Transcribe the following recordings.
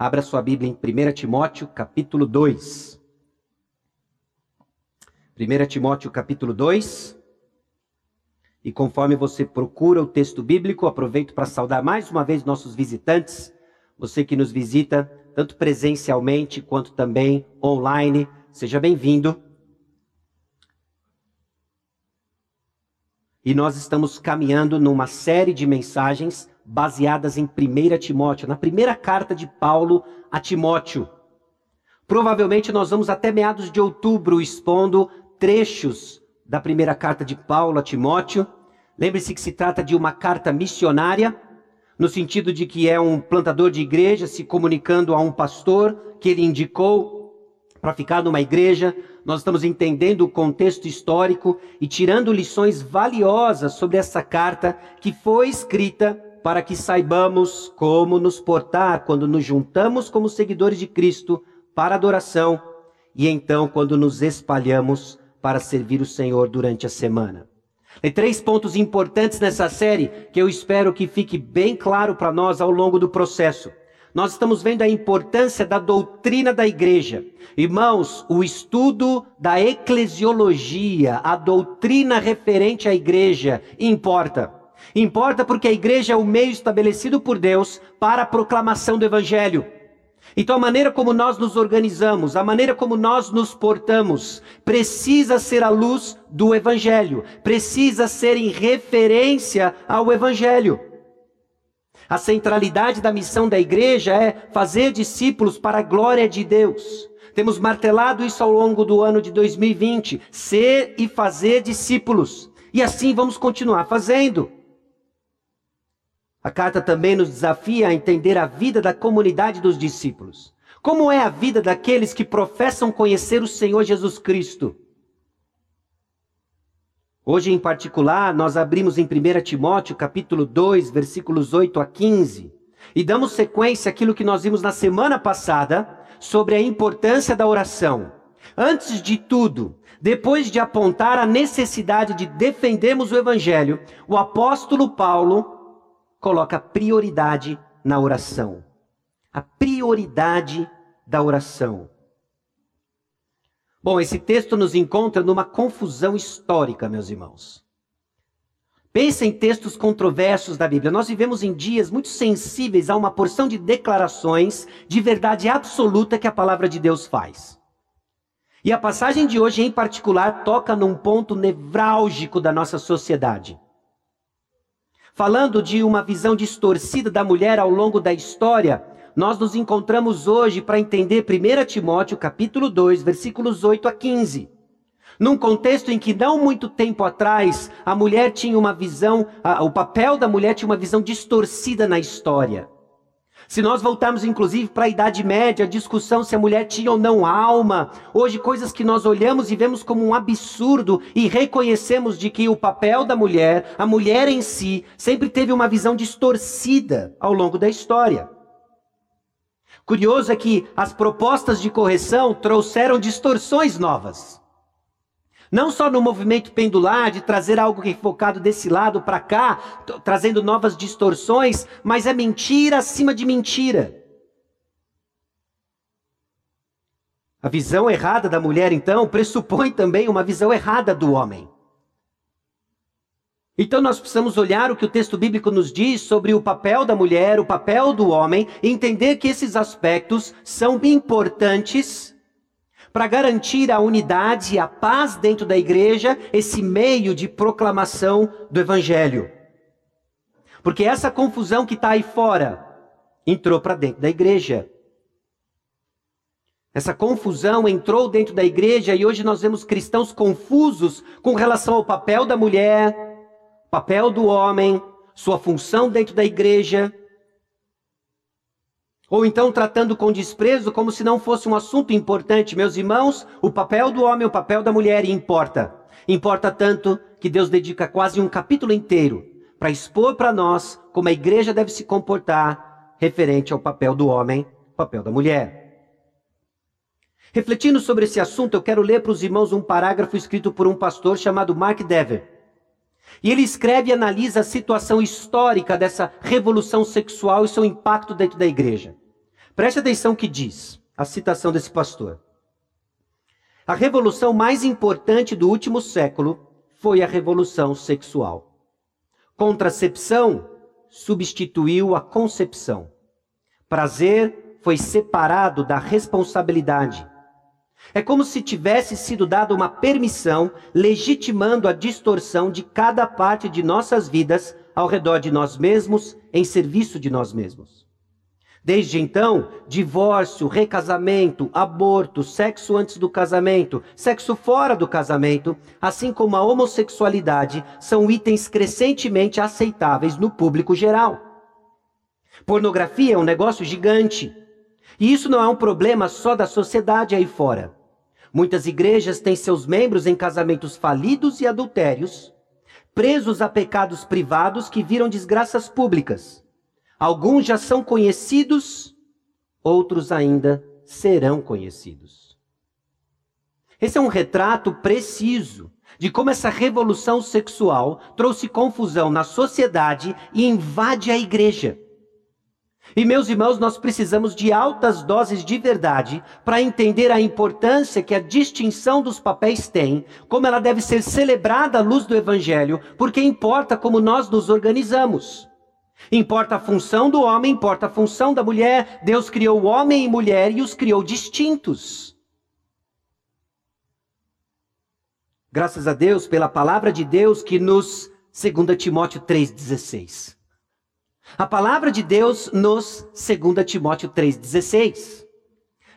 Abra sua Bíblia em 1 Timóteo, capítulo 2. 1 Timóteo, capítulo 2. E conforme você procura o texto bíblico, aproveito para saudar mais uma vez nossos visitantes, você que nos visita, tanto presencialmente quanto também online, seja bem-vindo. E nós estamos caminhando numa série de mensagens baseadas em 1 Timóteo, na primeira carta de Paulo a Timóteo. Provavelmente nós vamos até meados de outubro expondo trechos da primeira carta de Paulo a Timóteo. Lembre-se que se trata de uma carta missionária, no sentido de que é um plantador de igreja se comunicando a um pastor que ele indicou para ficar numa igreja, nós estamos entendendo o contexto histórico e tirando lições valiosas sobre essa carta que foi escrita para que saibamos como nos portar quando nos juntamos como seguidores de Cristo para adoração e então quando nos espalhamos para servir o Senhor durante a semana. Tem três pontos importantes nessa série que eu espero que fique bem claro para nós ao longo do processo nós estamos vendo a importância da doutrina da igreja. Irmãos, o estudo da eclesiologia, a doutrina referente à igreja, importa. Importa porque a igreja é o meio estabelecido por Deus para a proclamação do evangelho. Então, a maneira como nós nos organizamos, a maneira como nós nos portamos, precisa ser a luz do Evangelho, precisa ser em referência ao Evangelho. A centralidade da missão da igreja é fazer discípulos para a glória de Deus. Temos martelado isso ao longo do ano de 2020: ser e fazer discípulos. E assim vamos continuar fazendo. A carta também nos desafia a entender a vida da comunidade dos discípulos. Como é a vida daqueles que professam conhecer o Senhor Jesus Cristo? Hoje, em particular, nós abrimos em 1 Timóteo, capítulo 2, versículos 8 a 15, e damos sequência àquilo que nós vimos na semana passada sobre a importância da oração. Antes de tudo, depois de apontar a necessidade de defendermos o evangelho, o apóstolo Paulo coloca prioridade na oração. A prioridade da oração. Bom, esse texto nos encontra numa confusão histórica, meus irmãos. Pensa em textos controversos da Bíblia. Nós vivemos em dias muito sensíveis a uma porção de declarações de verdade absoluta que a palavra de Deus faz. E a passagem de hoje, em particular, toca num ponto nevrálgico da nossa sociedade. Falando de uma visão distorcida da mulher ao longo da história, nós nos encontramos hoje para entender 1 Timóteo capítulo 2, versículos 8 a 15. Num contexto em que não muito tempo atrás a mulher tinha uma visão, a, o papel da mulher tinha uma visão distorcida na história. Se nós voltarmos inclusive para a Idade Média, a discussão se a mulher tinha ou não alma, hoje coisas que nós olhamos e vemos como um absurdo e reconhecemos de que o papel da mulher, a mulher em si, sempre teve uma visão distorcida ao longo da história. Curioso é que as propostas de correção trouxeram distorções novas. Não só no movimento pendular, de trazer algo que é desse lado para cá, trazendo novas distorções, mas é mentira acima de mentira. A visão errada da mulher, então, pressupõe também uma visão errada do homem. Então nós precisamos olhar o que o texto bíblico nos diz sobre o papel da mulher, o papel do homem, e entender que esses aspectos são importantes para garantir a unidade e a paz dentro da igreja, esse meio de proclamação do evangelho. Porque essa confusão que está aí fora entrou para dentro da igreja. Essa confusão entrou dentro da igreja e hoje nós vemos cristãos confusos com relação ao papel da mulher, papel do homem, sua função dentro da igreja, ou então tratando com desprezo como se não fosse um assunto importante. Meus irmãos, o papel do homem, o papel da mulher importa. Importa tanto que Deus dedica quase um capítulo inteiro para expor para nós como a igreja deve se comportar referente ao papel do homem, papel da mulher. Refletindo sobre esse assunto, eu quero ler para os irmãos um parágrafo escrito por um pastor chamado Mark Dever. E ele escreve e analisa a situação histórica dessa revolução sexual e seu impacto dentro da igreja. Preste atenção que diz a citação desse pastor. A revolução mais importante do último século foi a revolução sexual. Contracepção substituiu a concepção. Prazer foi separado da responsabilidade. É como se tivesse sido dada uma permissão legitimando a distorção de cada parte de nossas vidas ao redor de nós mesmos, em serviço de nós mesmos. Desde então, divórcio, recasamento, aborto, sexo antes do casamento, sexo fora do casamento, assim como a homossexualidade, são itens crescentemente aceitáveis no público geral. Pornografia é um negócio gigante. E isso não é um problema só da sociedade aí fora. Muitas igrejas têm seus membros em casamentos falidos e adultérios, presos a pecados privados que viram desgraças públicas. Alguns já são conhecidos, outros ainda serão conhecidos. Esse é um retrato preciso de como essa revolução sexual trouxe confusão na sociedade e invade a igreja. E meus irmãos, nós precisamos de altas doses de verdade para entender a importância que a distinção dos papéis tem, como ela deve ser celebrada à luz do evangelho, porque importa como nós nos organizamos. Importa a função do homem, importa a função da mulher. Deus criou homem e mulher e os criou distintos. Graças a Deus pela palavra de Deus que nos 2 Timóteo 3:16. A palavra de Deus nos 2 Timóteo 3:16.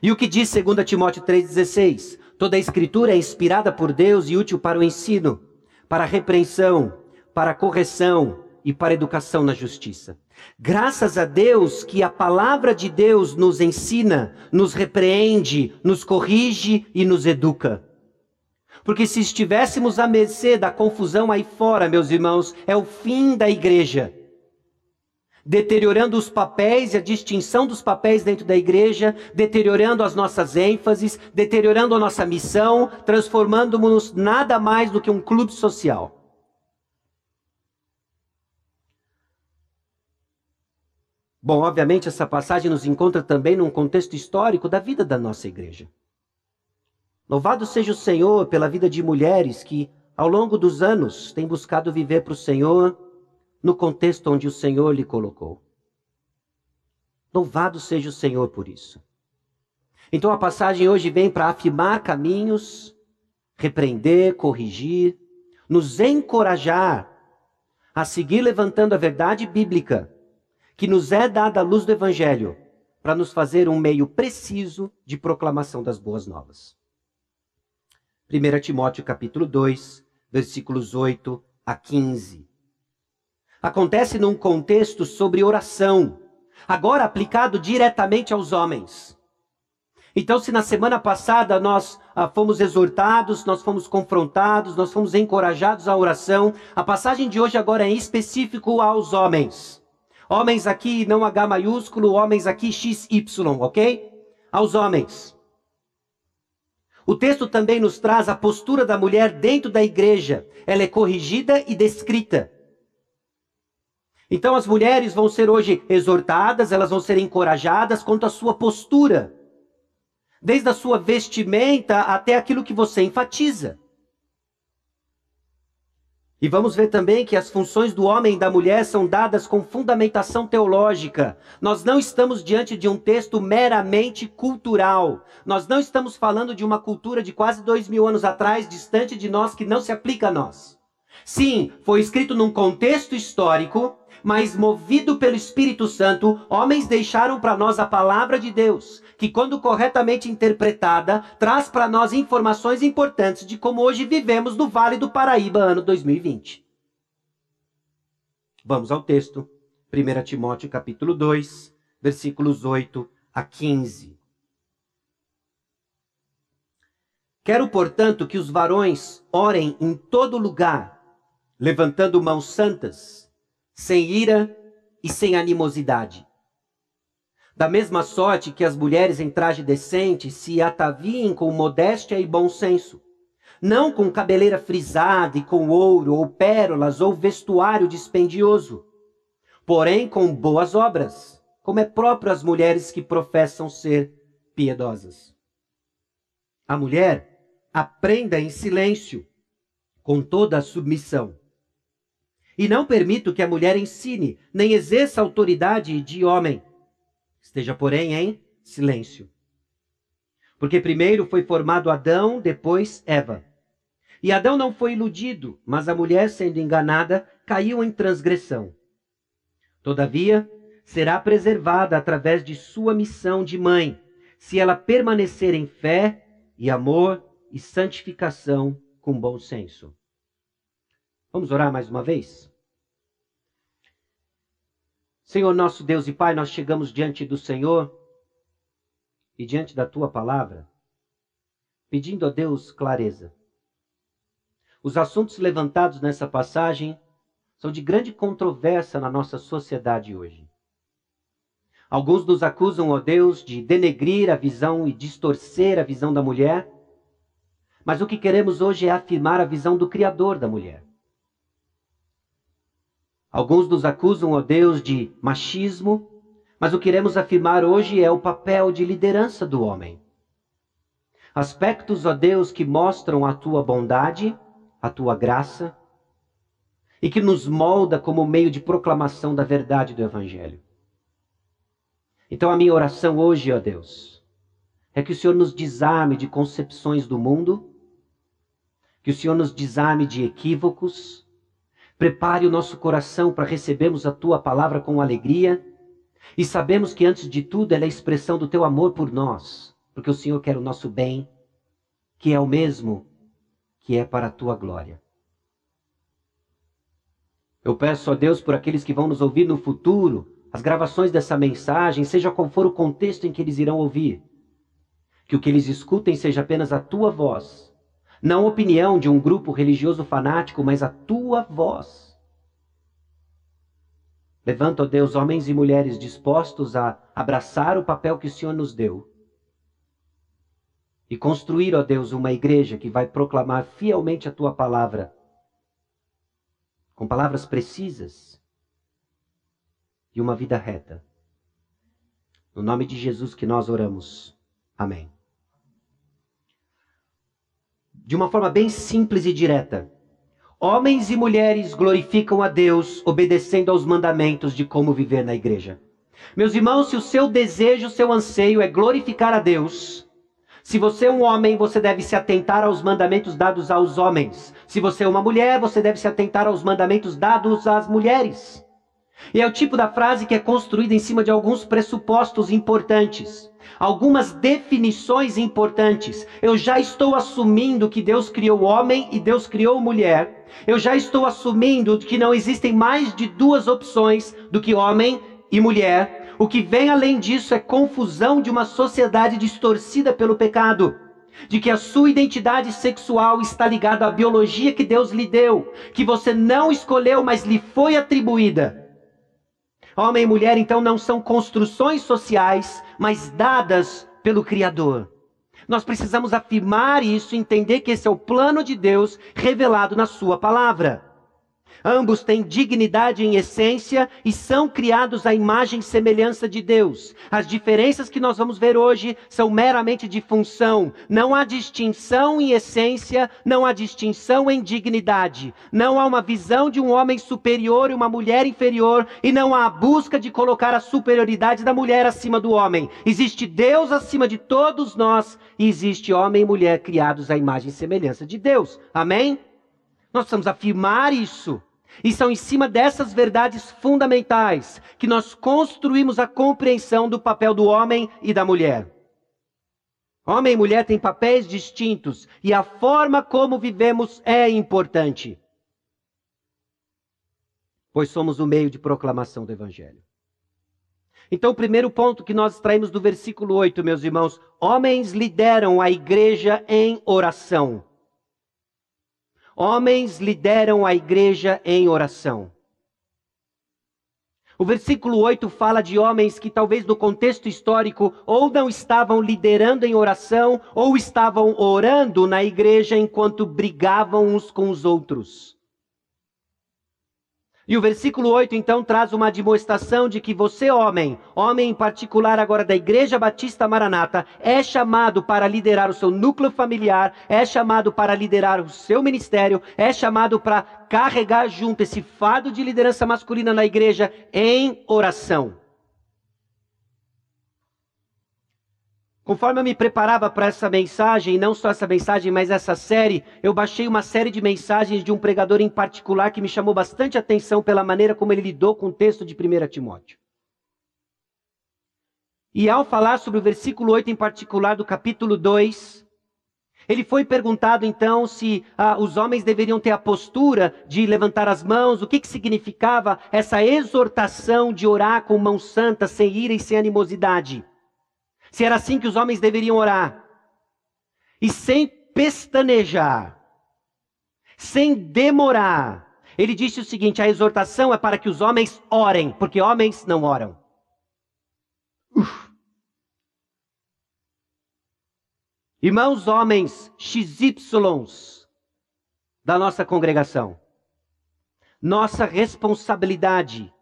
E o que diz 2 Timóteo 3:16? Toda a escritura é inspirada por Deus e útil para o ensino, para a repreensão, para a correção, e para a educação na justiça. Graças a Deus que a palavra de Deus nos ensina, nos repreende, nos corrige e nos educa. Porque se estivéssemos à mercê da confusão aí fora, meus irmãos, é o fim da igreja. Deteriorando os papéis e a distinção dos papéis dentro da igreja, deteriorando as nossas ênfases, deteriorando a nossa missão, transformando-nos nada mais do que um clube social. Bom, obviamente, essa passagem nos encontra também num contexto histórico da vida da nossa igreja. Louvado seja o Senhor pela vida de mulheres que, ao longo dos anos, têm buscado viver para o Senhor no contexto onde o Senhor lhe colocou. Louvado seja o Senhor por isso. Então a passagem hoje vem para afirmar caminhos, repreender, corrigir, nos encorajar a seguir levantando a verdade bíblica que nos é dada a luz do Evangelho para nos fazer um meio preciso de proclamação das boas novas. 1 Timóteo capítulo 2, versículos 8 a 15. Acontece num contexto sobre oração, agora aplicado diretamente aos homens. Então, se na semana passada nós ah, fomos exortados, nós fomos confrontados, nós fomos encorajados à oração, a passagem de hoje agora é específico aos homens. Homens aqui, não H maiúsculo, homens aqui XY, ok? Aos homens. O texto também nos traz a postura da mulher dentro da igreja. Ela é corrigida e descrita. Então as mulheres vão ser hoje exortadas, elas vão ser encorajadas quanto à sua postura. Desde a sua vestimenta até aquilo que você enfatiza. E vamos ver também que as funções do homem e da mulher são dadas com fundamentação teológica. Nós não estamos diante de um texto meramente cultural. Nós não estamos falando de uma cultura de quase dois mil anos atrás, distante de nós, que não se aplica a nós. Sim, foi escrito num contexto histórico mas movido pelo Espírito Santo, homens deixaram para nós a palavra de Deus, que quando corretamente interpretada, traz para nós informações importantes de como hoje vivemos no Vale do Paraíba, ano 2020. Vamos ao texto. 1 Timóteo capítulo 2, versículos 8 a 15. Quero, portanto, que os varões orem em todo lugar, levantando mãos santas, sem ira e sem animosidade. Da mesma sorte que as mulheres em traje decente se ataviem com modéstia e bom senso, não com cabeleira frisada e com ouro ou pérolas ou vestuário dispendioso, porém com boas obras, como é próprio às mulheres que professam ser piedosas. A mulher aprenda em silêncio, com toda a submissão. E não permito que a mulher ensine, nem exerça autoridade de homem. Esteja, porém, em silêncio. Porque primeiro foi formado Adão, depois Eva. E Adão não foi iludido, mas a mulher, sendo enganada, caiu em transgressão. Todavia, será preservada através de sua missão de mãe, se ela permanecer em fé e amor e santificação com bom senso. Vamos orar mais uma vez? Senhor nosso Deus e Pai, nós chegamos diante do Senhor e diante da tua palavra, pedindo a Deus clareza. Os assuntos levantados nessa passagem são de grande controvérsia na nossa sociedade hoje. Alguns nos acusam, ó Deus, de denegrir a visão e distorcer a visão da mulher. Mas o que queremos hoje é afirmar a visão do Criador da mulher. Alguns nos acusam, ó Deus, de machismo, mas o que queremos afirmar hoje é o papel de liderança do homem. Aspectos, ó Deus, que mostram a tua bondade, a tua graça, e que nos molda como meio de proclamação da verdade do Evangelho. Então a minha oração hoje, ó Deus, é que o Senhor nos desarme de concepções do mundo, que o Senhor nos desarme de equívocos, prepare o nosso coração para recebermos a tua palavra com alegria e sabemos que antes de tudo ela é a expressão do teu amor por nós, porque o Senhor quer o nosso bem, que é o mesmo que é para a tua glória. Eu peço a Deus por aqueles que vão nos ouvir no futuro, as gravações dessa mensagem, seja qual for o contexto em que eles irão ouvir. Que o que eles escutem seja apenas a tua voz, não a opinião de um grupo religioso fanático, mas a tua voz. Levanta, ó Deus, homens e mulheres dispostos a abraçar o papel que o Senhor nos deu e construir, ó Deus, uma igreja que vai proclamar fielmente a tua palavra, com palavras precisas e uma vida reta. No nome de Jesus que nós oramos. Amém. De uma forma bem simples e direta, homens e mulheres glorificam a Deus obedecendo aos mandamentos de como viver na igreja. Meus irmãos, se o seu desejo, o seu anseio é glorificar a Deus, se você é um homem, você deve se atentar aos mandamentos dados aos homens. Se você é uma mulher, você deve se atentar aos mandamentos dados às mulheres. E é o tipo da frase que é construída em cima de alguns pressupostos importantes, algumas definições importantes. Eu já estou assumindo que Deus criou homem e Deus criou mulher. Eu já estou assumindo que não existem mais de duas opções do que homem e mulher. O que vem além disso é confusão de uma sociedade distorcida pelo pecado de que a sua identidade sexual está ligada à biologia que Deus lhe deu, que você não escolheu, mas lhe foi atribuída. Homem e mulher, então, não são construções sociais, mas dadas pelo Criador. Nós precisamos afirmar isso, entender que esse é o plano de Deus revelado na Sua palavra. Ambos têm dignidade em essência e são criados à imagem e semelhança de Deus. As diferenças que nós vamos ver hoje são meramente de função. Não há distinção em essência, não há distinção em dignidade. Não há uma visão de um homem superior e uma mulher inferior, e não há a busca de colocar a superioridade da mulher acima do homem. Existe Deus acima de todos nós e existe homem e mulher criados à imagem e semelhança de Deus. Amém? Nós precisamos afirmar isso. E são em cima dessas verdades fundamentais que nós construímos a compreensão do papel do homem e da mulher. Homem e mulher têm papéis distintos e a forma como vivemos é importante. Pois somos o meio de proclamação do Evangelho. Então, o primeiro ponto que nós extraímos do versículo 8, meus irmãos: homens lideram a igreja em oração. Homens lideram a igreja em oração. O versículo 8 fala de homens que, talvez no contexto histórico, ou não estavam liderando em oração, ou estavam orando na igreja enquanto brigavam uns com os outros. E o versículo 8 então traz uma demonstração de que você, homem, homem em particular agora da Igreja Batista Maranata, é chamado para liderar o seu núcleo familiar, é chamado para liderar o seu ministério, é chamado para carregar junto esse fardo de liderança masculina na igreja em oração. Conforme eu me preparava para essa mensagem, não só essa mensagem, mas essa série, eu baixei uma série de mensagens de um pregador em particular que me chamou bastante atenção pela maneira como ele lidou com o texto de 1 Timóteo. E ao falar sobre o versículo 8 em particular do capítulo 2, ele foi perguntado então se ah, os homens deveriam ter a postura de levantar as mãos, o que, que significava essa exortação de orar com mão santa, sem ira e sem animosidade. Se era assim que os homens deveriam orar. E sem pestanejar, sem demorar. Ele disse o seguinte: a exortação é para que os homens orem, porque homens não oram. Uf. Irmãos homens XYs da nossa congregação, nossa responsabilidade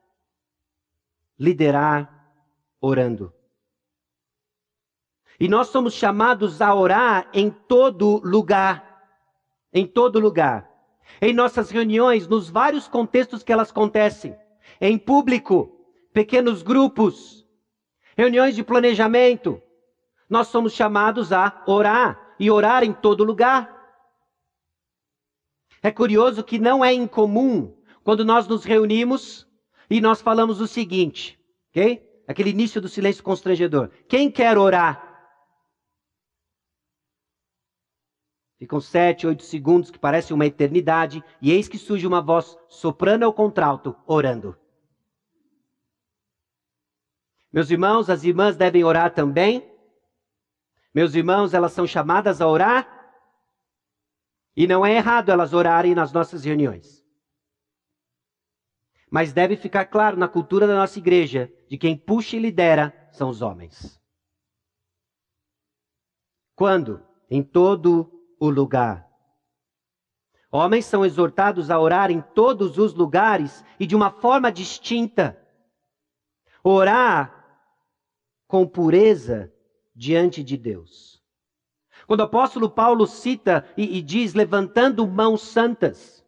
liderar orando. E nós somos chamados a orar em todo lugar. Em todo lugar. Em nossas reuniões, nos vários contextos que elas acontecem. Em público, pequenos grupos, reuniões de planejamento. Nós somos chamados a orar e orar em todo lugar. É curioso que não é incomum quando nós nos reunimos e nós falamos o seguinte, ok? Aquele início do silêncio constrangedor. Quem quer orar? Ficam sete, oito segundos que parecem uma eternidade, e eis que surge uma voz soprano ou contralto, orando. Meus irmãos, as irmãs devem orar também. Meus irmãos, elas são chamadas a orar. E não é errado elas orarem nas nossas reuniões. Mas deve ficar claro na cultura da nossa igreja de quem puxa e lidera são os homens. Quando? Em todo o lugar. Homens são exortados a orar em todos os lugares e de uma forma distinta. Orar com pureza diante de Deus. Quando o apóstolo Paulo cita e, e diz levantando mãos santas,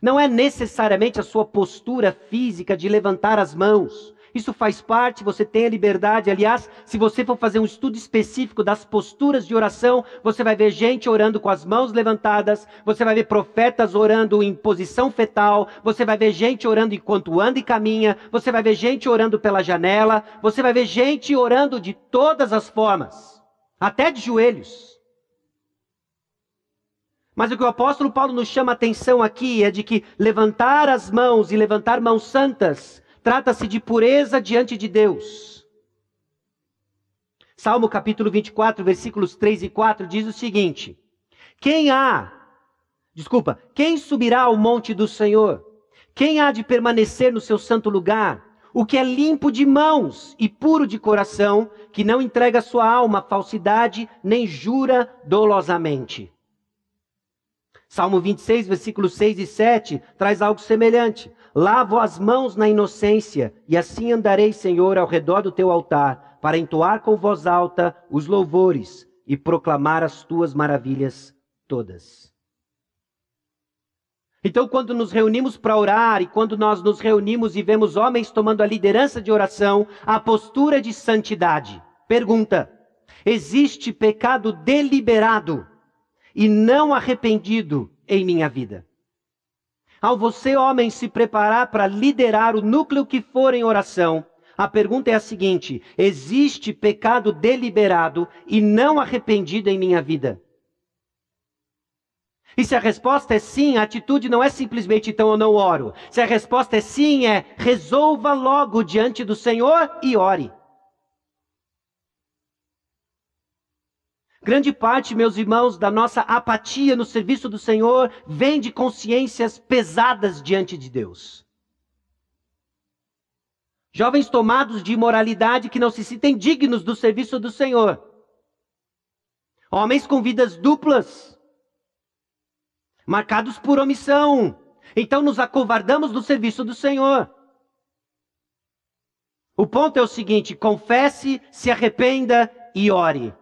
não é necessariamente a sua postura física de levantar as mãos, isso faz parte, você tem a liberdade. Aliás, se você for fazer um estudo específico das posturas de oração, você vai ver gente orando com as mãos levantadas, você vai ver profetas orando em posição fetal, você vai ver gente orando enquanto anda e caminha, você vai ver gente orando pela janela, você vai ver gente orando de todas as formas, até de joelhos. Mas o que o apóstolo Paulo nos chama a atenção aqui é de que levantar as mãos e levantar mãos santas Trata-se de pureza diante de Deus. Salmo capítulo 24, versículos 3 e 4 diz o seguinte: Quem há, desculpa, quem subirá ao monte do Senhor? Quem há de permanecer no seu santo lugar? O que é limpo de mãos e puro de coração, que não entrega sua alma à falsidade, nem jura dolosamente. Salmo 26, versículos 6 e 7 traz algo semelhante. Lavo as mãos na inocência, e assim andarei, Senhor, ao redor do teu altar, para entoar com voz alta os louvores e proclamar as tuas maravilhas todas. Então, quando nos reunimos para orar e quando nós nos reunimos e vemos homens tomando a liderança de oração, a postura de santidade. Pergunta: existe pecado deliberado e não arrependido em minha vida? Ao você, homem, se preparar para liderar o núcleo que for em oração, a pergunta é a seguinte: existe pecado deliberado e não arrependido em minha vida? E se a resposta é sim, a atitude não é simplesmente então eu não oro. Se a resposta é sim, é resolva logo diante do Senhor e ore. Grande parte, meus irmãos, da nossa apatia no serviço do Senhor vem de consciências pesadas diante de Deus. Jovens tomados de imoralidade que não se sentem dignos do serviço do Senhor. Homens com vidas duplas, marcados por omissão, então nos acovardamos do serviço do Senhor. O ponto é o seguinte: confesse, se arrependa e ore.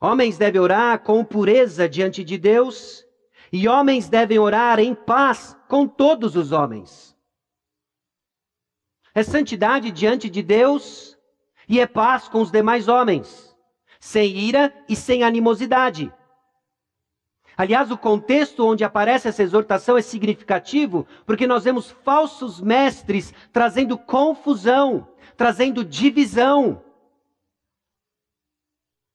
Homens devem orar com pureza diante de Deus, e homens devem orar em paz com todos os homens. É santidade diante de Deus e é paz com os demais homens, sem ira e sem animosidade. Aliás, o contexto onde aparece essa exortação é significativo, porque nós vemos falsos mestres trazendo confusão, trazendo divisão.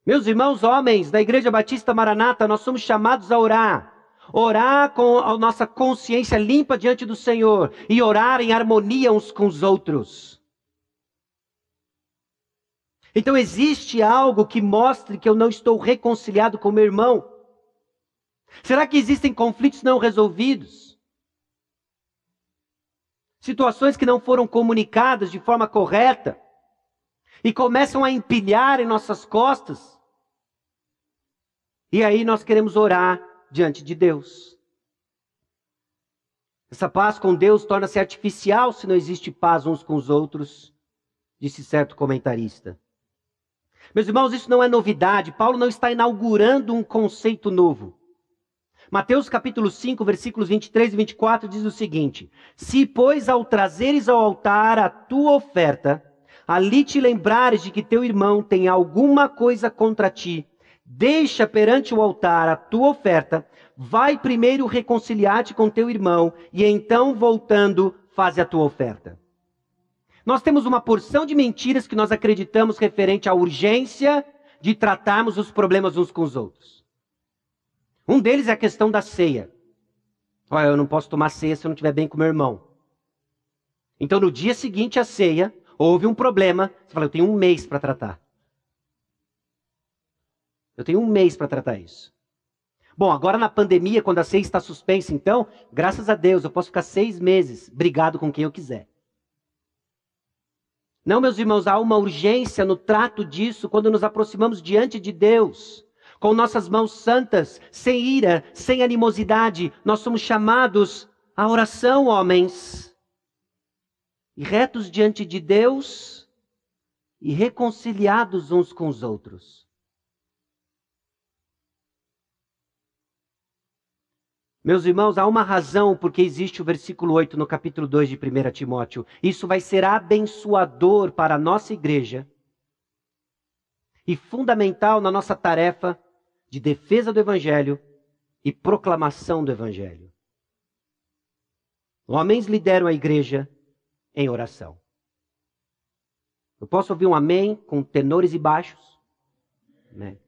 Meus irmãos homens da Igreja Batista Maranata, nós somos chamados a orar. Orar com a nossa consciência limpa diante do Senhor e orar em harmonia uns com os outros. Então existe algo que mostre que eu não estou reconciliado com meu irmão. Será que existem conflitos não resolvidos? Situações que não foram comunicadas de forma correta e começam a empilhar em nossas costas. E aí nós queremos orar diante de Deus. Essa paz com Deus torna-se artificial se não existe paz uns com os outros, disse certo comentarista. Meus irmãos, isso não é novidade. Paulo não está inaugurando um conceito novo. Mateus capítulo 5, versículos 23 e 24 diz o seguinte: Se, pois, ao trazeres ao altar a tua oferta, ali te lembrares de que teu irmão tem alguma coisa contra ti, deixa perante o altar a tua oferta, vai primeiro reconciliar-te com teu irmão, e então, voltando, faze a tua oferta. Nós temos uma porção de mentiras que nós acreditamos referente à urgência de tratarmos os problemas uns com os outros. Um deles é a questão da ceia. Olha, eu não posso tomar ceia se eu não estiver bem com meu irmão. Então, no dia seguinte à ceia, houve um problema. Você fala, eu tenho um mês para tratar. Eu tenho um mês para tratar isso. Bom, agora na pandemia, quando a ceia está suspensa, então, graças a Deus, eu posso ficar seis meses brigado com quem eu quiser. Não, meus irmãos, há uma urgência no trato disso quando nos aproximamos diante de Deus com nossas mãos santas, sem ira, sem animosidade. Nós somos chamados à oração, homens. E retos diante de Deus e reconciliados uns com os outros. Meus irmãos, há uma razão porque existe o versículo 8 no capítulo 2 de 1 Timóteo. Isso vai ser abençoador para a nossa igreja e fundamental na nossa tarefa de defesa do Evangelho e proclamação do Evangelho. Homens lideram a igreja em oração. Eu posso ouvir um amém com tenores e baixos? Né?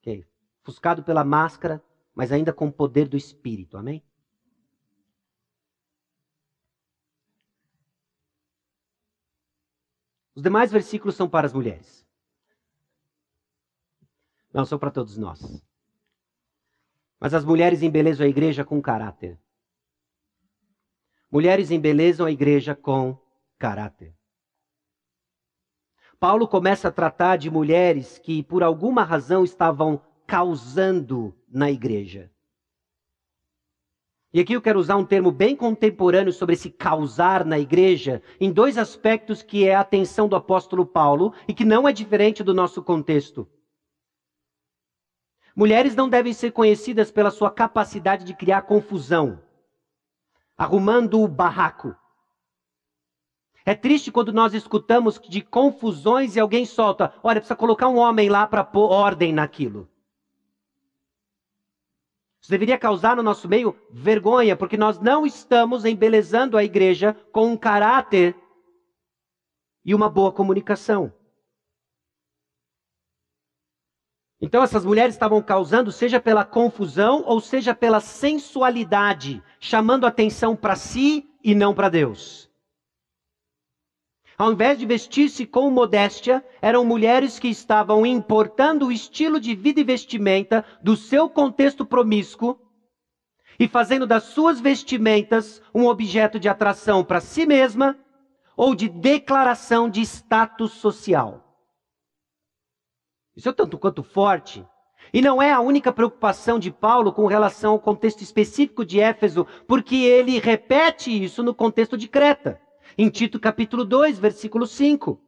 Okay. Fuscado pela máscara, mas ainda com o poder do Espírito. Amém? Os demais versículos são para as mulheres. Não, são para todos nós. Mas as mulheres embelezam a igreja com caráter. Mulheres embelezam a igreja com caráter. Paulo começa a tratar de mulheres que, por alguma razão, estavam causando na igreja. E aqui eu quero usar um termo bem contemporâneo sobre esse causar na igreja, em dois aspectos que é a atenção do apóstolo Paulo e que não é diferente do nosso contexto. Mulheres não devem ser conhecidas pela sua capacidade de criar confusão, arrumando o barraco. É triste quando nós escutamos de confusões e alguém solta: olha, precisa colocar um homem lá para pôr ordem naquilo. Isso deveria causar no nosso meio vergonha, porque nós não estamos embelezando a igreja com um caráter e uma boa comunicação. Então essas mulheres estavam causando, seja pela confusão ou seja pela sensualidade, chamando atenção para si e não para Deus. Ao invés de vestir-se com modéstia, eram mulheres que estavam importando o estilo de vida e vestimenta do seu contexto promíscuo e fazendo das suas vestimentas um objeto de atração para si mesma ou de declaração de status social. Isso é tanto quanto forte E não é a única preocupação de Paulo com relação ao contexto específico de Éfeso, porque ele repete isso no contexto de Creta. Em Tito capítulo 2, versículo 5.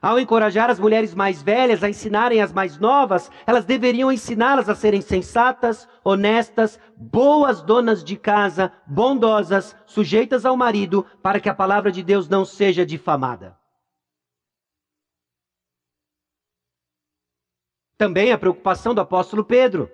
Ao encorajar as mulheres mais velhas a ensinarem as mais novas, elas deveriam ensiná-las a serem sensatas, honestas, boas donas de casa, bondosas, sujeitas ao marido, para que a palavra de Deus não seja difamada. Também a preocupação do apóstolo Pedro.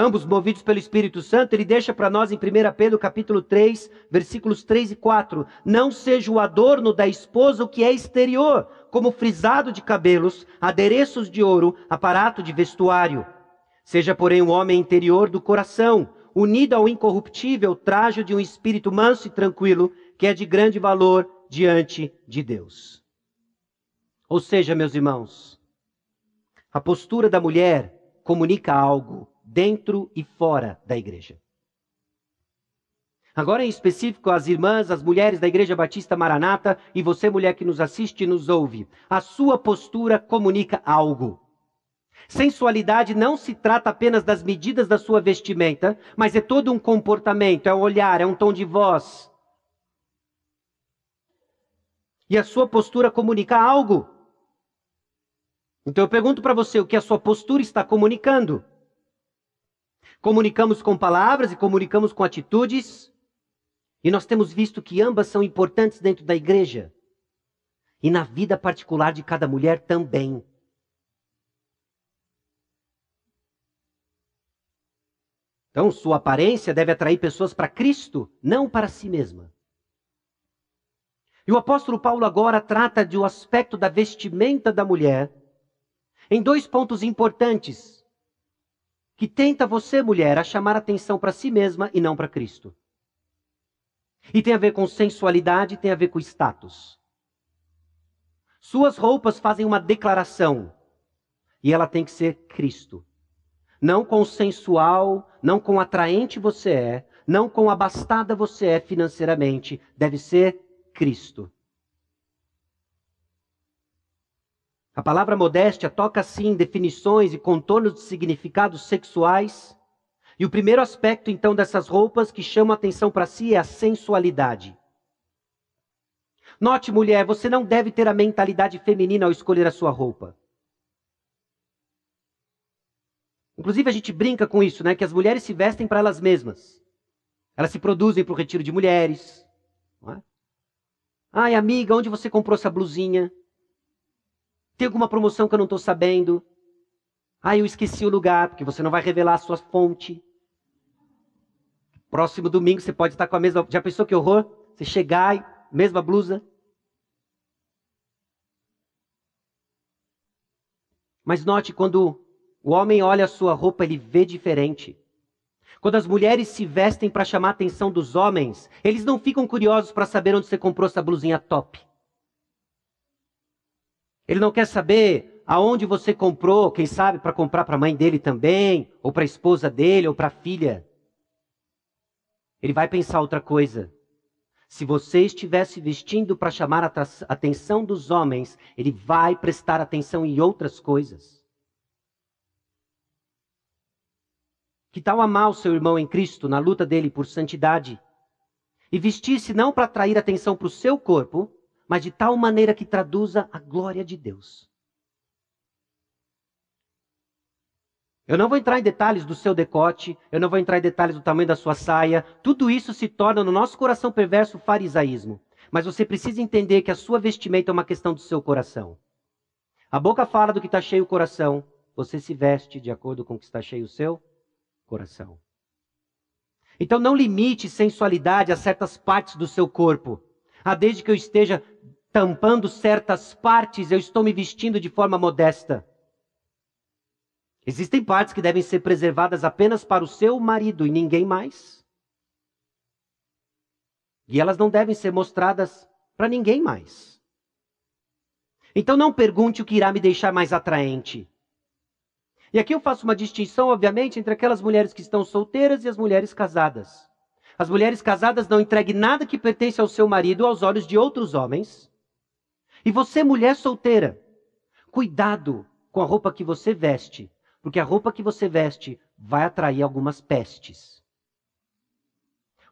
Ambos movidos pelo Espírito Santo, ele deixa para nós em 1 Pedro capítulo 3, versículos 3 e 4. Não seja o adorno da esposa o que é exterior, como frisado de cabelos, adereços de ouro, aparato de vestuário. Seja, porém, o homem interior do coração, unido ao incorruptível trajo de um espírito manso e tranquilo, que é de grande valor diante de Deus. Ou seja, meus irmãos, a postura da mulher comunica algo dentro e fora da igreja. Agora, em específico, as irmãs, as mulheres da Igreja Batista Maranata e você, mulher que nos assiste e nos ouve, a sua postura comunica algo. Sensualidade não se trata apenas das medidas da sua vestimenta, mas é todo um comportamento, é um olhar, é um tom de voz. E a sua postura comunica algo. Então eu pergunto para você o que a sua postura está comunicando. Comunicamos com palavras e comunicamos com atitudes. E nós temos visto que ambas são importantes dentro da igreja. E na vida particular de cada mulher também. Então, sua aparência deve atrair pessoas para Cristo, não para si mesma. E o apóstolo Paulo agora trata do aspecto da vestimenta da mulher em dois pontos importantes que tenta você, mulher, a chamar atenção para si mesma e não para Cristo. E tem a ver com sensualidade, tem a ver com status. Suas roupas fazem uma declaração. E ela tem que ser Cristo. Não com sensual, não com atraente você é, não com abastada você é financeiramente, deve ser Cristo. A palavra modéstia toca sim definições e contornos de significados sexuais. E o primeiro aspecto então dessas roupas que chama atenção para si é a sensualidade. Note, mulher, você não deve ter a mentalidade feminina ao escolher a sua roupa. Inclusive a gente brinca com isso, né? Que as mulheres se vestem para elas mesmas. Elas se produzem para o retiro de mulheres. Não é? Ai, amiga, onde você comprou essa blusinha? Tem alguma promoção que eu não estou sabendo? Ah, eu esqueci o lugar, porque você não vai revelar a sua fonte. Próximo domingo você pode estar com a mesma. Já pensou que horror? Você chegar e mesma blusa. Mas note, quando o homem olha a sua roupa, ele vê diferente. Quando as mulheres se vestem para chamar a atenção dos homens, eles não ficam curiosos para saber onde você comprou essa blusinha top. Ele não quer saber aonde você comprou, quem sabe para comprar para a mãe dele também, ou para a esposa dele, ou para a filha. Ele vai pensar outra coisa. Se você estivesse vestindo para chamar a atenção dos homens, ele vai prestar atenção em outras coisas. Que tal amar o seu irmão em Cristo na luta dele por santidade? E vestir-se não para atrair atenção para o seu corpo, mas de tal maneira que traduza a glória de Deus. Eu não vou entrar em detalhes do seu decote, eu não vou entrar em detalhes do tamanho da sua saia. Tudo isso se torna no nosso coração perverso farisaísmo. Mas você precisa entender que a sua vestimenta é uma questão do seu coração. A boca fala do que está cheio o coração. Você se veste de acordo com o que está cheio o seu coração. Então não limite sensualidade a certas partes do seu corpo. Ah, desde que eu esteja tampando certas partes, eu estou me vestindo de forma modesta. Existem partes que devem ser preservadas apenas para o seu marido e ninguém mais. E elas não devem ser mostradas para ninguém mais. Então não pergunte o que irá me deixar mais atraente. E aqui eu faço uma distinção, obviamente, entre aquelas mulheres que estão solteiras e as mulheres casadas. As mulheres casadas não entreguem nada que pertence ao seu marido aos olhos de outros homens. E você, mulher solteira, cuidado com a roupa que você veste, porque a roupa que você veste vai atrair algumas pestes.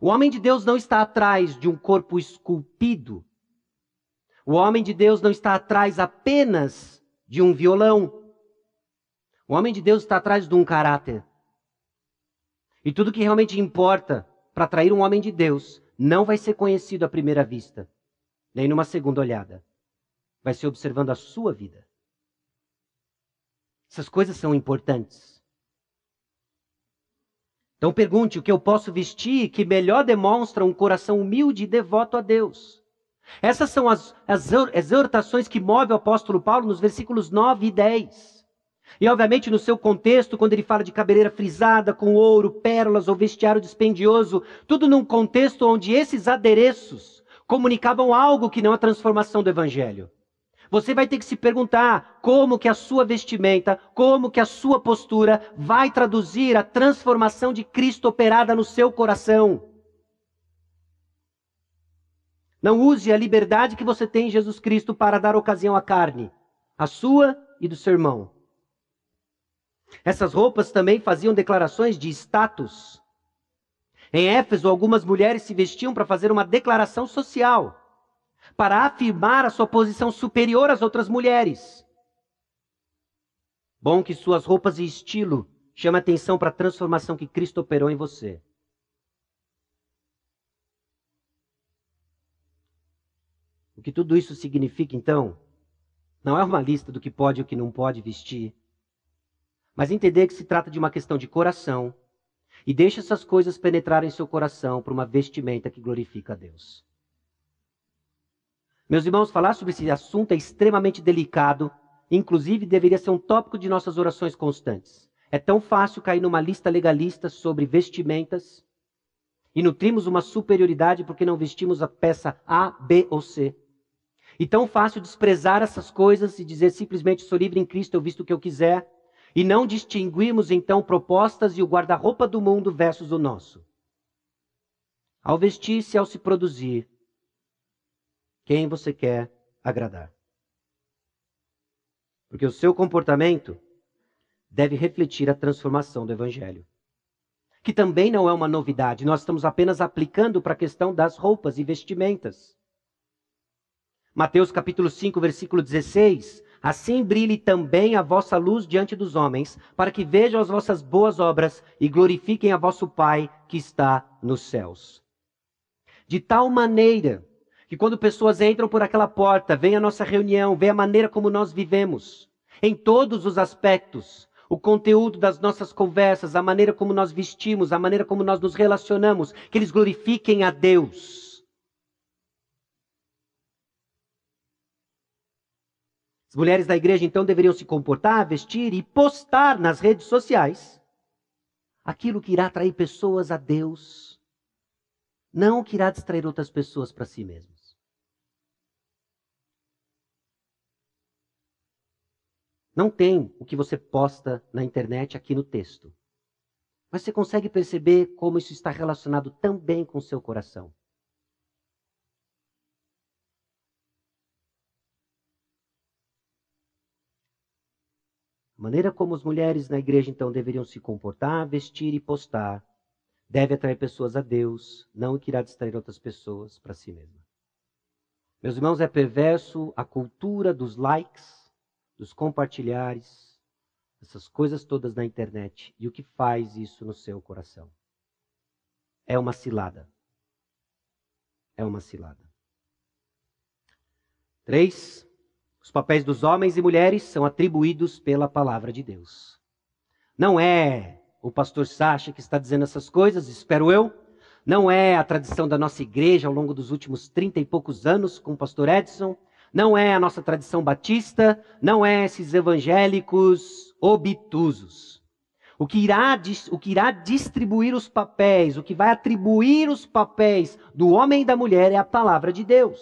O homem de Deus não está atrás de um corpo esculpido. O homem de Deus não está atrás apenas de um violão. O homem de Deus está atrás de um caráter. E tudo que realmente importa para atrair um homem de Deus não vai ser conhecido à primeira vista, nem numa segunda olhada. Vai ser observando a sua vida. Essas coisas são importantes. Então pergunte o que eu posso vestir que melhor demonstra um coração humilde e devoto a Deus. Essas são as, as exortações que move o apóstolo Paulo nos versículos 9 e 10. E, obviamente, no seu contexto, quando ele fala de cabeleira frisada, com ouro, pérolas ou vestiário dispendioso, tudo num contexto onde esses adereços comunicavam algo que não a transformação do evangelho. Você vai ter que se perguntar como que a sua vestimenta, como que a sua postura vai traduzir a transformação de Cristo operada no seu coração. Não use a liberdade que você tem em Jesus Cristo para dar ocasião à carne, a sua e do seu irmão. Essas roupas também faziam declarações de status. Em Éfeso, algumas mulheres se vestiam para fazer uma declaração social, para afirmar a sua posição superior às outras mulheres. Bom que suas roupas e estilo chamem atenção para a transformação que Cristo operou em você. O que tudo isso significa, então, não é uma lista do que pode e o que não pode vestir mas entender que se trata de uma questão de coração e deixe essas coisas penetrarem em seu coração para uma vestimenta que glorifica a Deus. Meus irmãos, falar sobre esse assunto é extremamente delicado, inclusive deveria ser um tópico de nossas orações constantes. É tão fácil cair numa lista legalista sobre vestimentas e nutrimos uma superioridade porque não vestimos a peça A, B ou C. E tão fácil desprezar essas coisas e dizer simplesmente sou livre em Cristo, eu visto o que eu quiser. E não distinguimos então propostas e o guarda-roupa do mundo versus o nosso. Ao vestir-se, ao se produzir, quem você quer agradar? Porque o seu comportamento deve refletir a transformação do Evangelho. Que também não é uma novidade, nós estamos apenas aplicando para a questão das roupas e vestimentas. Mateus capítulo 5, versículo 16, Assim brilhe também a vossa luz diante dos homens, para que vejam as vossas boas obras e glorifiquem a vosso Pai que está nos céus. De tal maneira que quando pessoas entram por aquela porta, vem a nossa reunião, vê a maneira como nós vivemos, em todos os aspectos, o conteúdo das nossas conversas, a maneira como nós vestimos, a maneira como nós nos relacionamos, que eles glorifiquem a Deus. As mulheres da igreja então deveriam se comportar, vestir e postar nas redes sociais aquilo que irá atrair pessoas a Deus, não o que irá distrair outras pessoas para si mesmas. Não tem o que você posta na internet aqui no texto. Mas você consegue perceber como isso está relacionado também com o seu coração. A maneira como as mulheres na igreja então deveriam se comportar, vestir e postar deve atrair pessoas a Deus, não o que irá distrair outras pessoas para si mesma. Meus irmãos, é perverso a cultura dos likes, dos compartilhares, essas coisas todas na internet e o que faz isso no seu coração. É uma cilada. É uma cilada. Três, os papéis dos homens e mulheres são atribuídos pela palavra de Deus. Não é o pastor Sacha que está dizendo essas coisas, espero eu. Não é a tradição da nossa igreja ao longo dos últimos trinta e poucos anos com o pastor Edson. Não é a nossa tradição batista. Não é esses evangélicos obtusos. O que, irá, o que irá distribuir os papéis, o que vai atribuir os papéis do homem e da mulher é a palavra de Deus.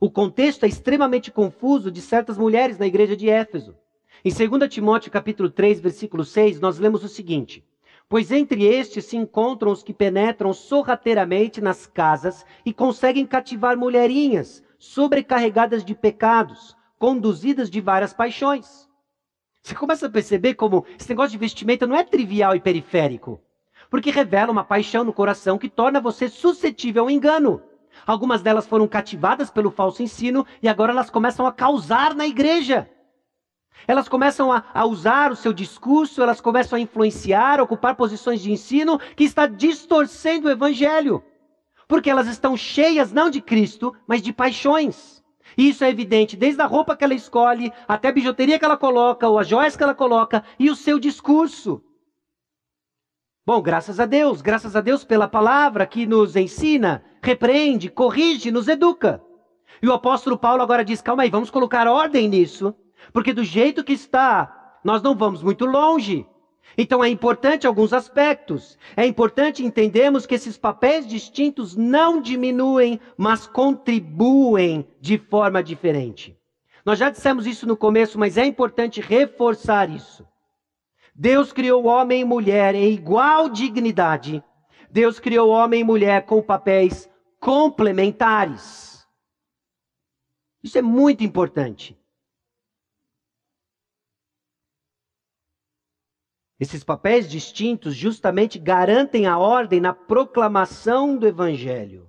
O contexto é extremamente confuso de certas mulheres na igreja de Éfeso. Em 2 Timóteo capítulo 3, versículo 6, nós lemos o seguinte: Pois entre estes se encontram os que penetram sorrateiramente nas casas e conseguem cativar mulherinhas, sobrecarregadas de pecados, conduzidas de várias paixões. Você começa a perceber como esse negócio de vestimenta não é trivial e periférico, porque revela uma paixão no coração que torna você suscetível ao engano. Algumas delas foram cativadas pelo falso ensino e agora elas começam a causar na igreja. Elas começam a, a, usar o seu discurso, elas começam a influenciar, a ocupar posições de ensino que está distorcendo o evangelho. Porque elas estão cheias não de Cristo, mas de paixões. E isso é evidente desde a roupa que ela escolhe, até a bijuteria que ela coloca, ou as joias que ela coloca, e o seu discurso. Bom, graças a Deus, graças a Deus pela palavra que nos ensina, repreende, corrige, nos educa. E o apóstolo Paulo agora diz: calma aí, vamos colocar ordem nisso, porque do jeito que está, nós não vamos muito longe. Então é importante alguns aspectos. É importante entendermos que esses papéis distintos não diminuem, mas contribuem de forma diferente. Nós já dissemos isso no começo, mas é importante reforçar isso. Deus criou homem e mulher em igual dignidade. Deus criou homem e mulher com papéis complementares. Isso é muito importante. Esses papéis distintos justamente garantem a ordem na proclamação do Evangelho.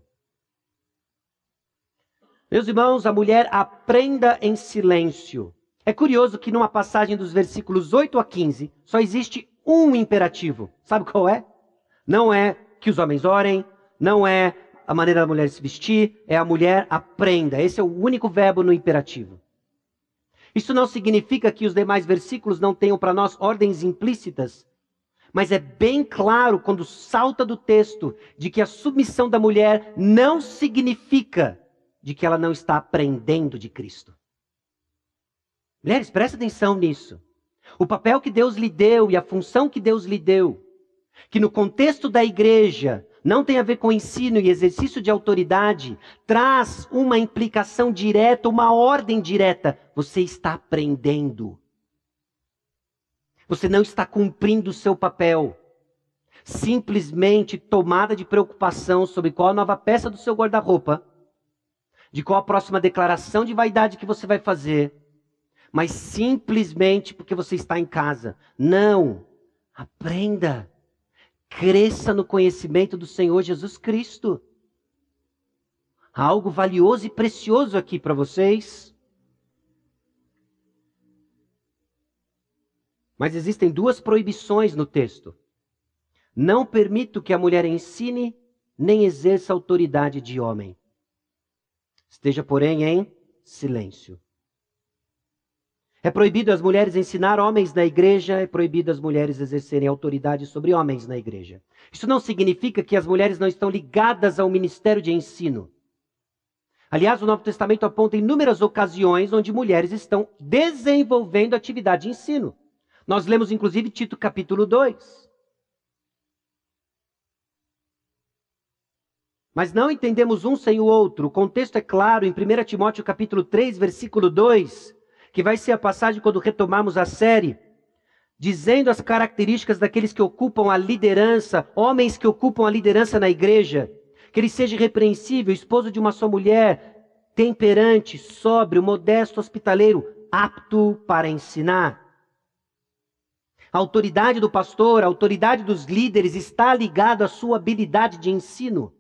Meus irmãos, a mulher aprenda em silêncio. É curioso que numa passagem dos versículos 8 a 15 só existe um imperativo. Sabe qual é? Não é que os homens orem, não é a maneira da mulher se vestir, é a mulher aprenda. Esse é o único verbo no imperativo. Isso não significa que os demais versículos não tenham para nós ordens implícitas, mas é bem claro quando salta do texto de que a submissão da mulher não significa de que ela não está aprendendo de Cristo. Mulheres, presta atenção nisso. O papel que Deus lhe deu e a função que Deus lhe deu, que no contexto da igreja não tem a ver com ensino e exercício de autoridade, traz uma implicação direta, uma ordem direta. Você está aprendendo. Você não está cumprindo o seu papel. Simplesmente tomada de preocupação sobre qual a nova peça do seu guarda-roupa, de qual a próxima declaração de vaidade que você vai fazer mas simplesmente porque você está em casa. Não. Aprenda. Cresça no conhecimento do Senhor Jesus Cristo. Há algo valioso e precioso aqui para vocês. Mas existem duas proibições no texto. Não permito que a mulher ensine nem exerça autoridade de homem. Esteja, porém, em silêncio. É proibido as mulheres ensinar homens na igreja, é proibido as mulheres exercerem autoridade sobre homens na igreja. Isso não significa que as mulheres não estão ligadas ao ministério de ensino. Aliás, o Novo Testamento aponta inúmeras ocasiões onde mulheres estão desenvolvendo atividade de ensino. Nós lemos inclusive Tito capítulo 2. Mas não entendemos um sem o outro. O contexto é claro em 1 Timóteo capítulo 3, versículo 2 que vai ser a passagem quando retomarmos a série, dizendo as características daqueles que ocupam a liderança, homens que ocupam a liderança na igreja, que ele seja repreensível, esposo de uma só mulher, temperante, sóbrio, modesto, hospitaleiro, apto para ensinar. A autoridade do pastor, a autoridade dos líderes está ligada à sua habilidade de ensino.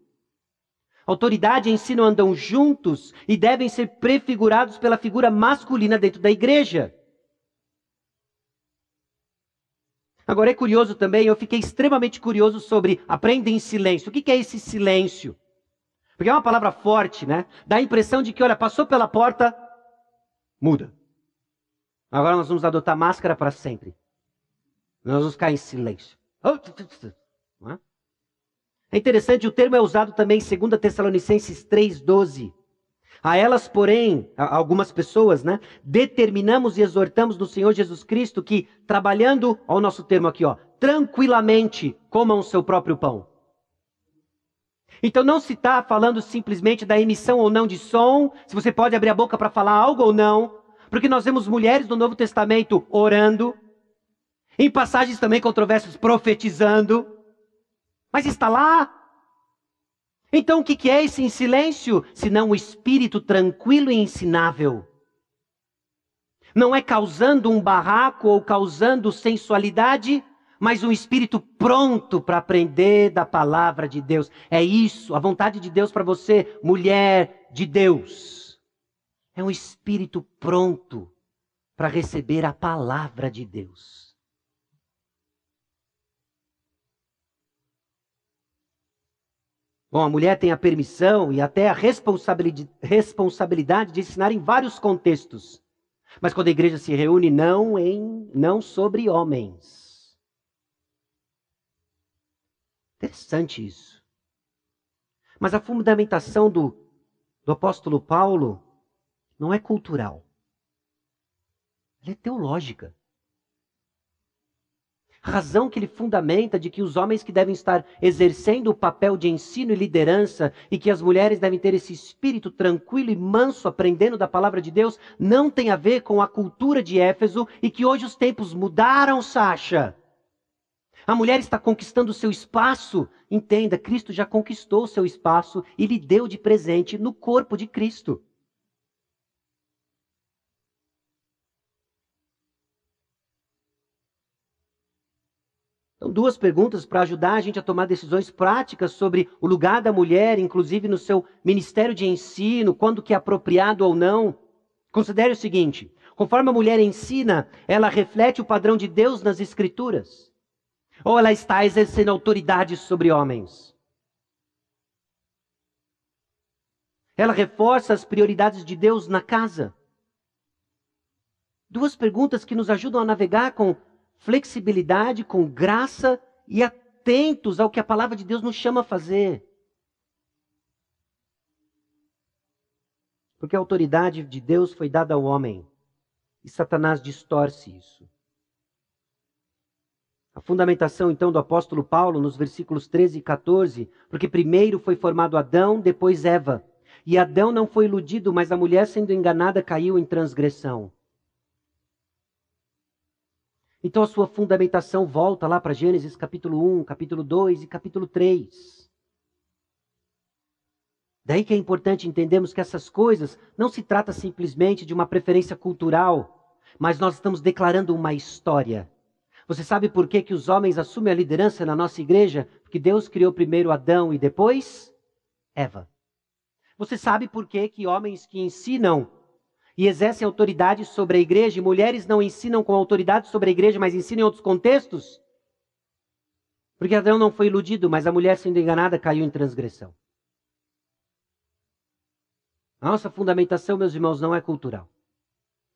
Autoridade e ensino andam juntos e devem ser prefigurados pela figura masculina dentro da igreja. Agora é curioso também, eu fiquei extremamente curioso sobre aprenda em silêncio. O que é esse silêncio? Porque é uma palavra forte, né? Dá a impressão de que, olha, passou pela porta, muda. Agora nós vamos adotar máscara para sempre. Nós vamos ficar em silêncio. Não é? É interessante, o termo é usado também em 2 Tessalonicenses 3,12. A elas, porém, a algumas pessoas, né, determinamos e exortamos no Senhor Jesus Cristo que, trabalhando, ao nosso termo aqui, ó, tranquilamente comam o seu próprio pão. Então não se está falando simplesmente da emissão ou não de som, se você pode abrir a boca para falar algo ou não, porque nós vemos mulheres do Novo Testamento orando, em passagens também controversas profetizando, mas está lá. Então o que é esse em silêncio? Senão o espírito tranquilo e ensinável. Não é causando um barraco ou causando sensualidade, mas um espírito pronto para aprender da palavra de Deus. É isso, a vontade de Deus para você, mulher de Deus. É um espírito pronto para receber a palavra de Deus. Bom, a mulher tem a permissão e até a responsabilidade de ensinar em vários contextos. Mas quando a igreja se reúne, não em não sobre homens. Interessante isso. Mas a fundamentação do, do apóstolo Paulo não é cultural. Ela é teológica. Razão que ele fundamenta de que os homens que devem estar exercendo o papel de ensino e liderança e que as mulheres devem ter esse espírito tranquilo e manso aprendendo da palavra de Deus não tem a ver com a cultura de Éfeso e que hoje os tempos mudaram, Sacha. A mulher está conquistando o seu espaço. Entenda, Cristo já conquistou o seu espaço e lhe deu de presente no corpo de Cristo. Então, duas perguntas para ajudar a gente a tomar decisões práticas sobre o lugar da mulher, inclusive no seu ministério de ensino, quando que é apropriado ou não. Considere o seguinte: conforme a mulher ensina, ela reflete o padrão de Deus nas Escrituras? Ou ela está exercendo autoridade sobre homens? Ela reforça as prioridades de Deus na casa? Duas perguntas que nos ajudam a navegar com flexibilidade, com graça e atentos ao que a palavra de Deus nos chama a fazer. Porque a autoridade de Deus foi dada ao homem e Satanás distorce isso. A fundamentação então do apóstolo Paulo nos versículos 13 e 14, porque primeiro foi formado Adão, depois Eva. E Adão não foi iludido, mas a mulher sendo enganada caiu em transgressão. Então a sua fundamentação volta lá para Gênesis capítulo 1, capítulo 2 e capítulo 3. Daí que é importante entendermos que essas coisas não se trata simplesmente de uma preferência cultural, mas nós estamos declarando uma história. Você sabe por que, que os homens assumem a liderança na nossa igreja? Porque Deus criou primeiro Adão e depois Eva. Você sabe por que, que homens que ensinam e exercem autoridade sobre a igreja, e mulheres não ensinam com autoridade sobre a igreja, mas ensinam em outros contextos? Porque Adão não foi iludido, mas a mulher sendo enganada caiu em transgressão. A nossa fundamentação, meus irmãos, não é cultural.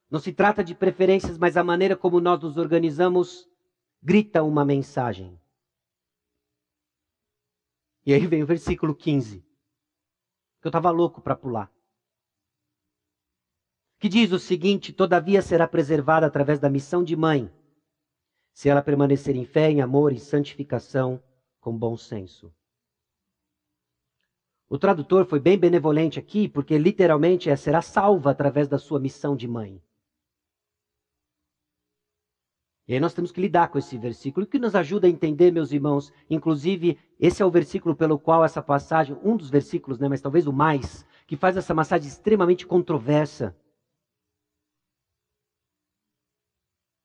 Não se trata de preferências, mas a maneira como nós nos organizamos grita uma mensagem. E aí vem o versículo 15, que eu estava louco para pular que diz o seguinte: Todavia será preservada através da missão de mãe, se ela permanecer em fé, em amor e santificação, com bom senso. O tradutor foi bem benevolente aqui, porque literalmente é será salva através da sua missão de mãe. E aí nós temos que lidar com esse versículo, que nos ajuda a entender, meus irmãos. Inclusive, esse é o versículo pelo qual essa passagem, um dos versículos, né, mas talvez o mais, que faz essa passagem extremamente controversa.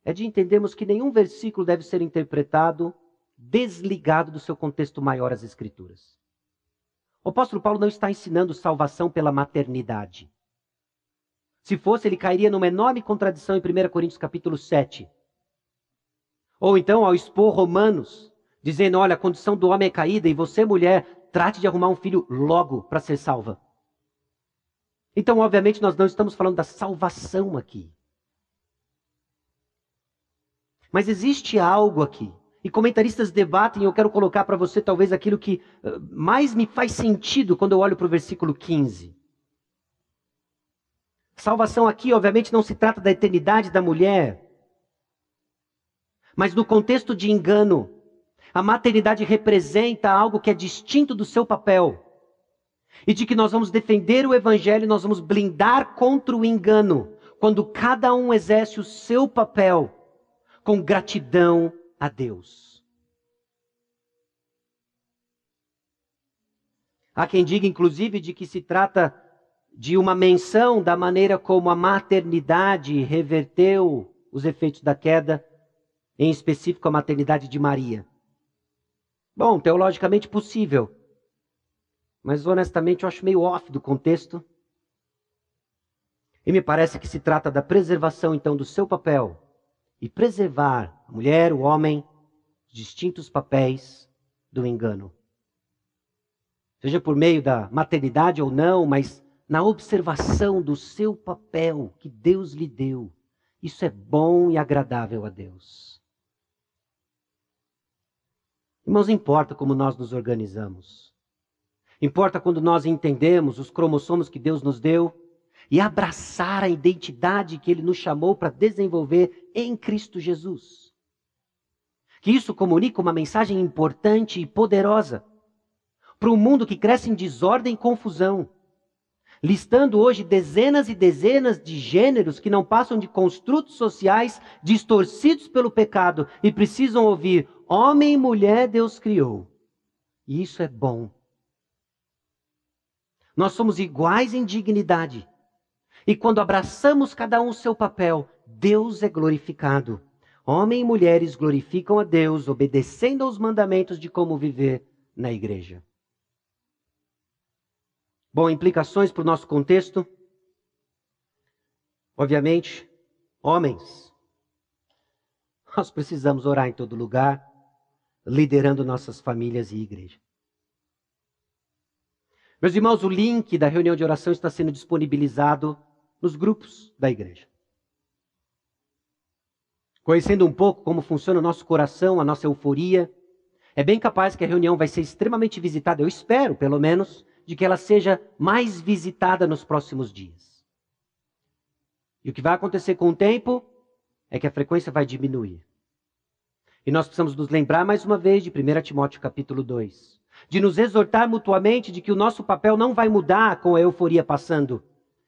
É de entendermos que nenhum versículo deve ser interpretado desligado do seu contexto maior às Escrituras. O apóstolo Paulo não está ensinando salvação pela maternidade. Se fosse, ele cairia numa enorme contradição em 1 Coríntios capítulo 7. Ou então, ao expor Romanos, dizendo: olha, a condição do homem é caída e você, mulher, trate de arrumar um filho logo para ser salva. Então, obviamente, nós não estamos falando da salvação aqui. Mas existe algo aqui. E comentaristas debatem, eu quero colocar para você talvez aquilo que uh, mais me faz sentido quando eu olho para o versículo 15. Salvação aqui, obviamente, não se trata da eternidade da mulher, mas no contexto de engano. A maternidade representa algo que é distinto do seu papel. E de que nós vamos defender o evangelho, nós vamos blindar contra o engano, quando cada um exerce o seu papel com gratidão a Deus. Há quem diga, inclusive, de que se trata de uma menção da maneira como a maternidade reverteu os efeitos da queda, em específico a maternidade de Maria. Bom, teologicamente possível, mas honestamente eu acho meio off do contexto. E me parece que se trata da preservação então do seu papel e preservar a mulher, o homem, os distintos papéis do engano. Seja por meio da maternidade ou não, mas na observação do seu papel que Deus lhe deu. Isso é bom e agradável a Deus. Irmãos, importa como nós nos organizamos. Importa quando nós entendemos os cromossomos que Deus nos deu e abraçar a identidade que Ele nos chamou para desenvolver em Cristo Jesus. Que isso comunica uma mensagem importante e poderosa para um mundo que cresce em desordem e confusão, listando hoje dezenas e dezenas de gêneros que não passam de construtos sociais distorcidos pelo pecado e precisam ouvir: homem e mulher Deus criou. E isso é bom. Nós somos iguais em dignidade. E quando abraçamos cada um o seu papel, Deus é glorificado. Homem e mulheres glorificam a Deus, obedecendo aos mandamentos de como viver na igreja. Bom, implicações para o nosso contexto. Obviamente, homens, nós precisamos orar em todo lugar, liderando nossas famílias e igreja. Meus irmãos, o link da reunião de oração está sendo disponibilizado nos grupos da igreja. Conhecendo um pouco como funciona o nosso coração, a nossa euforia, é bem capaz que a reunião vai ser extremamente visitada, eu espero, pelo menos, de que ela seja mais visitada nos próximos dias. E o que vai acontecer com o tempo é que a frequência vai diminuir. E nós precisamos nos lembrar mais uma vez de 1 Timóteo capítulo 2, de nos exortar mutuamente de que o nosso papel não vai mudar com a euforia passando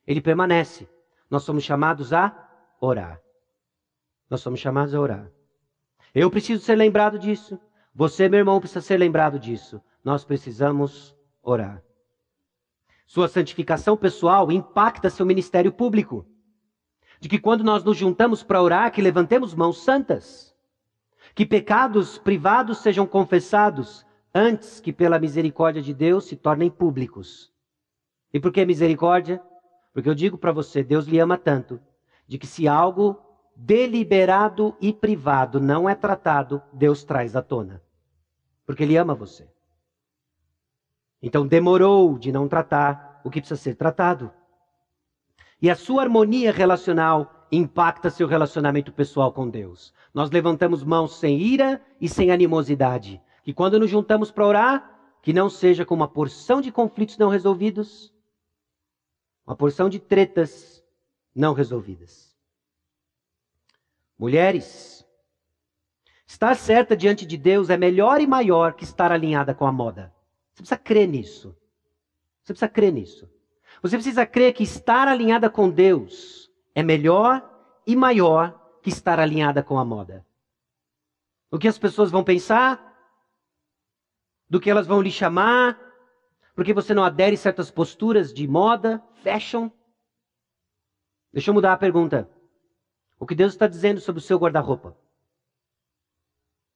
ele permanece. Nós somos chamados a orar. Nós somos chamados a orar. Eu preciso ser lembrado disso. Você, meu irmão, precisa ser lembrado disso. Nós precisamos orar. Sua santificação pessoal impacta seu ministério público. De que quando nós nos juntamos para orar, que levantemos mãos santas. Que pecados privados sejam confessados antes que pela misericórdia de Deus se tornem públicos. E por que misericórdia? Porque eu digo para você, Deus lhe ama tanto, de que se algo deliberado e privado não é tratado, Deus traz à tona. Porque Ele ama você. Então demorou de não tratar o que precisa ser tratado. E a sua harmonia relacional impacta seu relacionamento pessoal com Deus. Nós levantamos mãos sem ira e sem animosidade. Que quando nos juntamos para orar, que não seja com uma porção de conflitos não resolvidos, uma porção de tretas não resolvidas. Mulheres, estar certa diante de Deus é melhor e maior que estar alinhada com a moda. Você precisa crer nisso. Você precisa crer nisso. Você precisa crer que estar alinhada com Deus é melhor e maior que estar alinhada com a moda. O que as pessoas vão pensar? Do que elas vão lhe chamar? Porque você não adere certas posturas de moda, fashion? Deixa eu mudar a pergunta. O que Deus está dizendo sobre o seu guarda-roupa?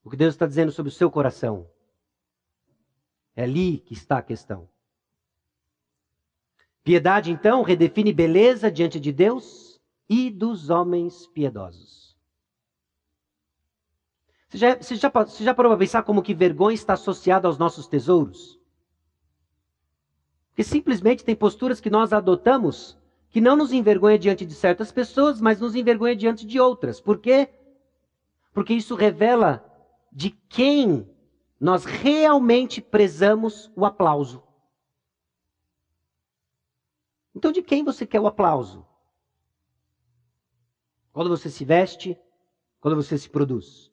O que Deus está dizendo sobre o seu coração? É ali que está a questão. Piedade, então, redefine beleza diante de Deus e dos homens piedosos. Você já, você já, você já parou para pensar como que vergonha está associada aos nossos tesouros? Porque simplesmente tem posturas que nós adotamos que não nos envergonha diante de certas pessoas, mas nos envergonha diante de outras. Por quê? Porque isso revela de quem nós realmente prezamos o aplauso. Então, de quem você quer o aplauso? Quando você se veste, quando você se produz.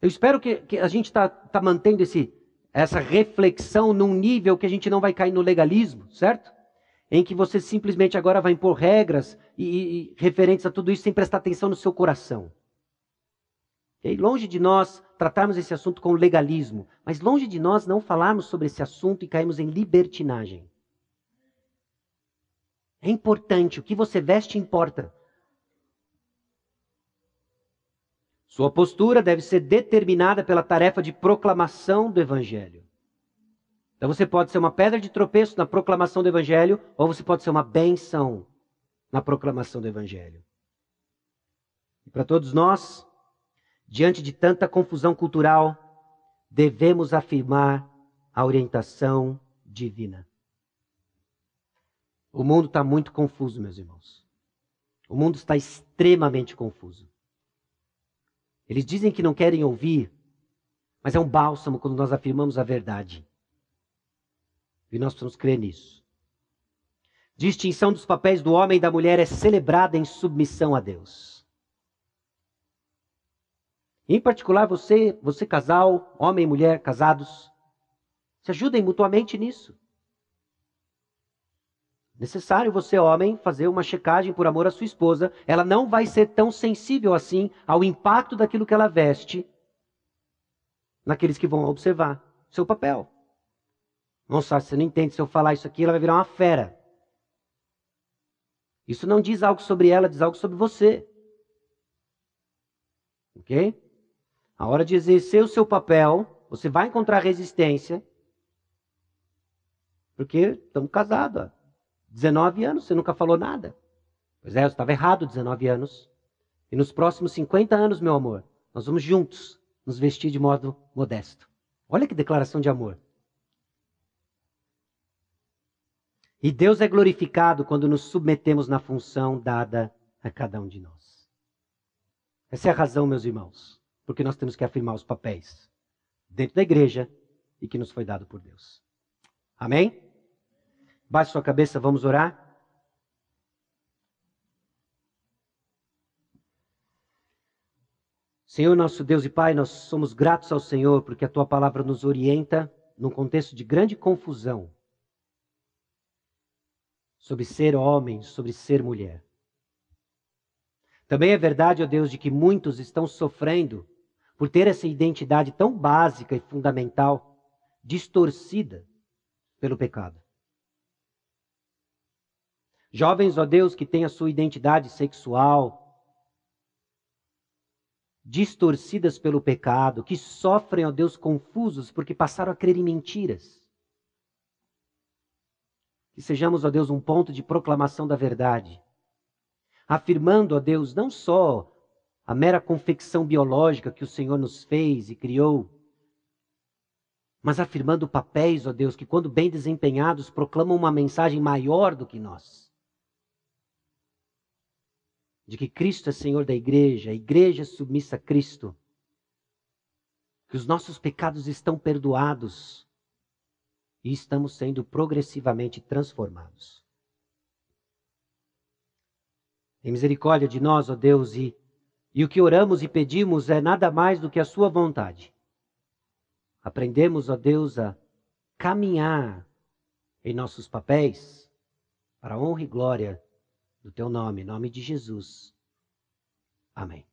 Eu espero que, que a gente está tá mantendo esse, essa reflexão num nível que a gente não vai cair no legalismo, certo? Em que você simplesmente agora vai impor regras e, e referentes a tudo isso sem prestar atenção no seu coração. E longe de nós tratarmos esse assunto com legalismo, mas longe de nós não falarmos sobre esse assunto e cairmos em libertinagem. É importante, o que você veste importa. Sua postura deve ser determinada pela tarefa de proclamação do Evangelho. Então você pode ser uma pedra de tropeço na proclamação do Evangelho, ou você pode ser uma benção na proclamação do Evangelho. E para todos nós, diante de tanta confusão cultural, devemos afirmar a orientação divina. O mundo está muito confuso, meus irmãos. O mundo está extremamente confuso. Eles dizem que não querem ouvir, mas é um bálsamo quando nós afirmamos a verdade. E nós precisamos crer nisso. Distinção dos papéis do homem e da mulher é celebrada em submissão a Deus. Em particular, você, você casal, homem e mulher casados, se ajudem mutuamente nisso. Necessário você, homem, fazer uma checagem por amor à sua esposa. Ela não vai ser tão sensível assim ao impacto daquilo que ela veste naqueles que vão observar seu papel. Nossa, você não entende. Se eu falar isso aqui, ela vai virar uma fera. Isso não diz algo sobre ela, diz algo sobre você. Ok? A hora de exercer o seu papel, você vai encontrar resistência. Porque estamos casados. 19 anos, você nunca falou nada. Pois é, eu estava errado, 19 anos. E nos próximos 50 anos, meu amor, nós vamos juntos nos vestir de modo modesto. Olha que declaração de amor. E Deus é glorificado quando nos submetemos na função dada a cada um de nós. Essa é a razão, meus irmãos, porque nós temos que afirmar os papéis dentro da igreja e que nos foi dado por Deus. Amém? Baixe sua cabeça, vamos orar. Senhor, nosso Deus e Pai, nós somos gratos ao Senhor porque a tua palavra nos orienta num contexto de grande confusão sobre ser homem, sobre ser mulher. Também é verdade, ó Deus, de que muitos estão sofrendo por ter essa identidade tão básica e fundamental distorcida pelo pecado. Jovens, ó Deus, que têm a sua identidade sexual distorcidas pelo pecado, que sofrem, ó Deus, confusos porque passaram a crer em mentiras. Que sejamos, ó Deus, um ponto de proclamação da verdade. Afirmando, ó Deus, não só a mera confecção biológica que o Senhor nos fez e criou, mas afirmando papéis, ó Deus, que quando bem desempenhados proclamam uma mensagem maior do que nós. De que Cristo é Senhor da igreja, a igreja é submissa a Cristo, que os nossos pecados estão perdoados e estamos sendo progressivamente transformados. Em misericórdia de nós, ó Deus, e, e o que oramos e pedimos é nada mais do que a Sua vontade. Aprendemos, ó Deus, a caminhar em nossos papéis para a honra e glória do Teu nome, em nome de Jesus. Amém.